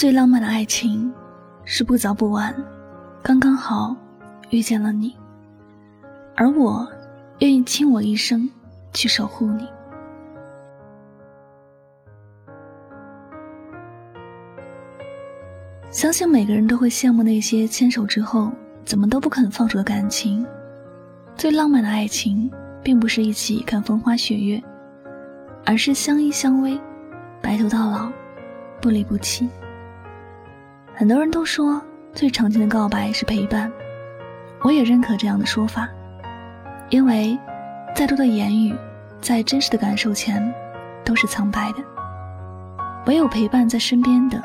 最浪漫的爱情，是不早不晚，刚刚好遇见了你，而我愿意倾我一生去守护你。相信每个人都会羡慕那些牵手之后怎么都不肯放手的感情。最浪漫的爱情，并不是一起看风花雪月，而是相依相偎，白头到老，不离不弃。很多人都说最长情的告白是陪伴，我也认可这样的说法，因为再多的言语，在真实的感受前，都是苍白的。唯有陪伴在身边的，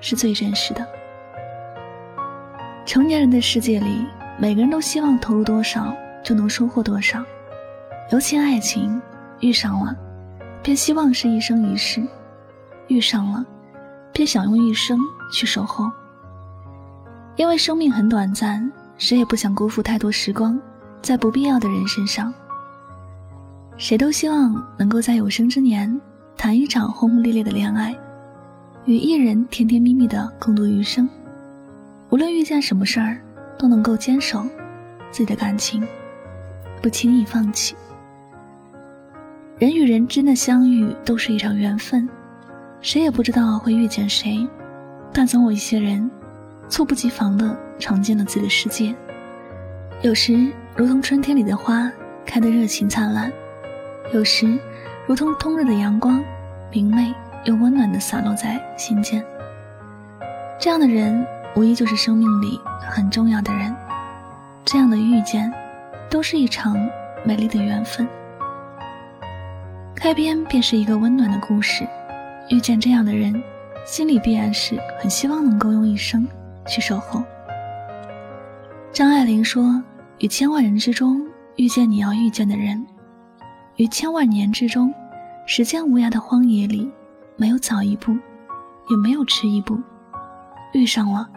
是最真实的。成年人的世界里，每个人都希望投入多少就能收获多少，尤其爱情遇上了，便希望是一生一世；遇上了，便想用一生。去守候，因为生命很短暂，谁也不想辜负太多时光在不必要的人身上。谁都希望能够在有生之年谈一场轰轰烈烈的恋爱，与一人甜甜蜜蜜的共度余生。无论遇见什么事儿，都能够坚守自己的感情，不轻易放弃。人与人之间的相遇都是一场缘分，谁也不知道会遇见谁。但总有一些人，猝不及防地闯进了自己的世界。有时如同春天里的花，开得热情灿烂；有时如同冬日的阳光，明媚又温暖地洒落在心间。这样的人，无疑就是生命里很重要的人。这样的遇见，都是一场美丽的缘分。开篇便是一个温暖的故事，遇见这样的人。心里必然是很希望能够用一生去守候。张爱玲说：“于千万人之中遇见你要遇见的人，于千万年之中，时间无涯的荒野里，没有早一步，也没有迟一步，遇上了，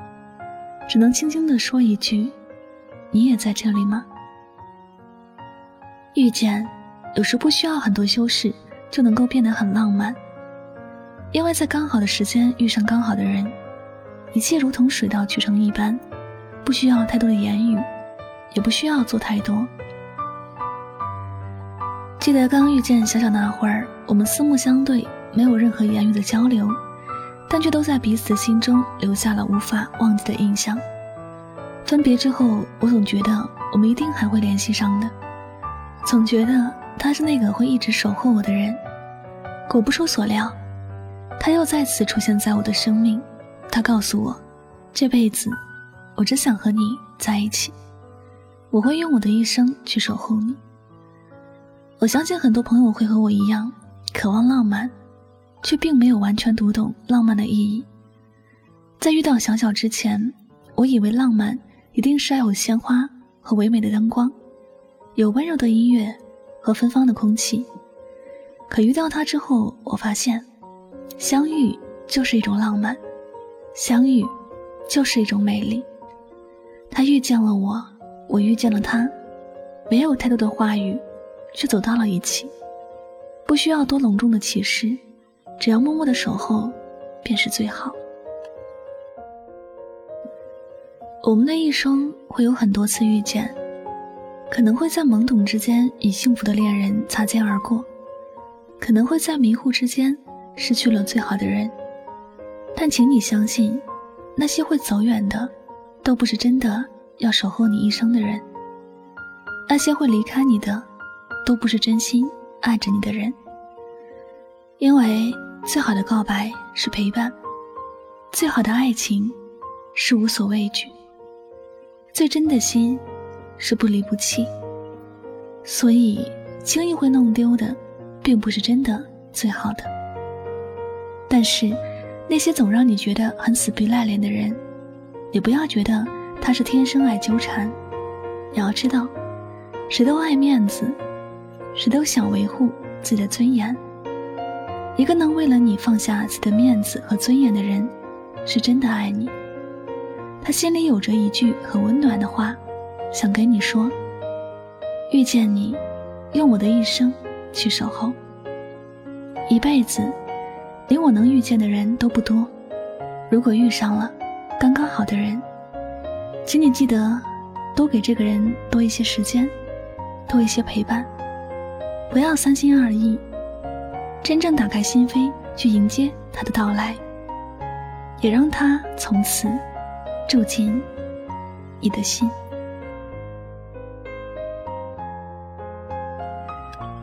只能轻轻地说一句：‘你也在这里吗？’遇见，有时不需要很多修饰，就能够变得很浪漫。”因为在刚好的时间遇上刚好的人，一切如同水到渠成一般，不需要太多的言语，也不需要做太多。记得刚遇见小小那会儿，我们四目相对，没有任何言语的交流，但却都在彼此心中留下了无法忘记的印象。分别之后，我总觉得我们一定还会联系上的，总觉得他是那个会一直守候我的人。果不出所料。他又再次出现在我的生命，他告诉我，这辈子，我只想和你在一起，我会用我的一生去守护你。我相信很多朋友会和我一样，渴望浪漫，却并没有完全读懂浪漫的意义。在遇到小小之前，我以为浪漫一定是要有鲜花和唯美的灯光，有温柔的音乐和芬芳的空气。可遇到他之后，我发现。相遇就是一种浪漫，相遇就是一种美丽。他遇见了我，我遇见了他，没有太多的话语，却走到了一起。不需要多隆重的启示，只要默默的守候，便是最好。我们的一生会有很多次遇见，可能会在懵懂之间与幸福的恋人擦肩而过，可能会在迷糊之间。失去了最好的人，但请你相信，那些会走远的，都不是真的要守候你一生的人；那些会离开你的，都不是真心爱着你的人。因为最好的告白是陪伴，最好的爱情是无所畏惧。最真的心是不离不弃。所以，轻易会弄丢的，并不是真的最好的。但是，那些总让你觉得很死皮赖脸的人，也不要觉得他是天生爱纠缠。你要知道，谁都爱面子，谁都想维护自己的尊严。一个能为了你放下自己的面子和尊严的人，是真的爱你。他心里有着一句很温暖的话，想跟你说：遇见你，用我的一生去守候。一辈子，连我能遇见的人都不多。如果遇上了刚刚好的人，请你记得。多给这个人多一些时间，多一些陪伴，不要三心二意，真正打开心扉去迎接他的到来，也让他从此住进你的心。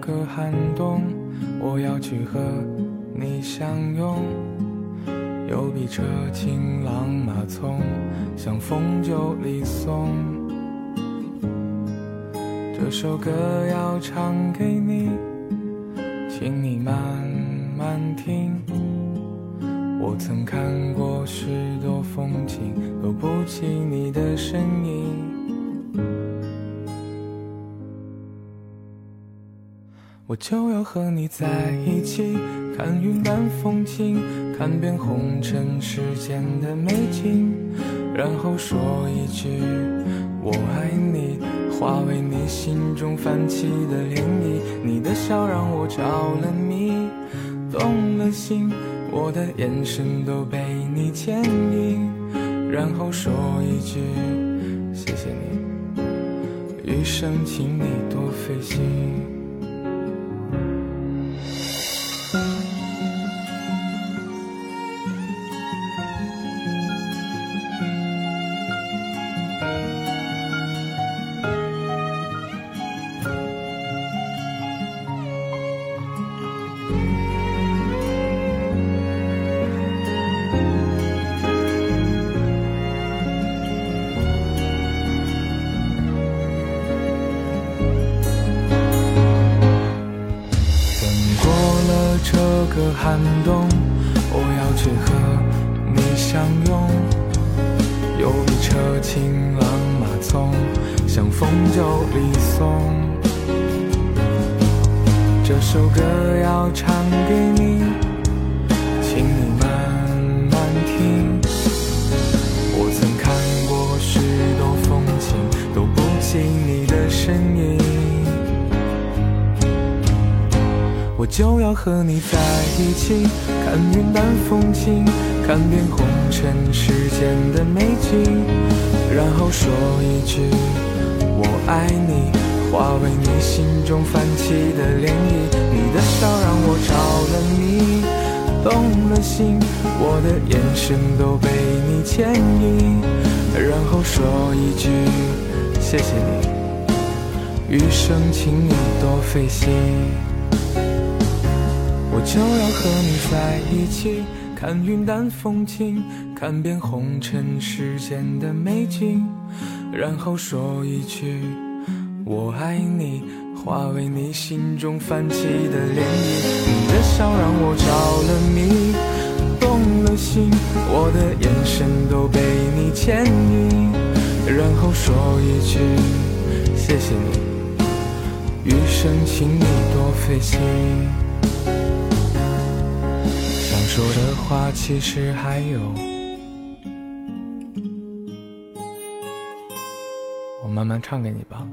个寒冬，我要去和你相拥。有笔车情郎马匆，像风就离松。这首歌要唱给你，请你慢慢听。我曾看过许多风景，都不及你的身影。我就要和你在一起，看云淡风轻，看遍红尘世间的美景，然后说一句我爱你，化为你心中泛起的涟漪。你的笑让我着了迷，动了心，我的眼神都被你牵引，然后说一句谢谢你，余生请你多费心。个寒冬，我要去和你相拥。有一车情郎马匆，相逢就离送。这首歌要唱给你，就要和你在一起，看云淡风轻，看遍红尘世间的美景，然后说一句我爱你，化为你心中泛起的涟漪。你的笑让我着了迷，动了心，我的眼神都被你牵引，然后说一句谢谢你，余生请你多费心。我就要和你在一起，看云淡风轻，看遍红尘世间的美景，然后说一句我爱你，化为你心中泛起的涟漪。你的笑让我着了迷，动了心，我的眼神都被你牵引，然后说一句谢谢你，余生请你多费心。话其实还有，我慢慢唱给你吧。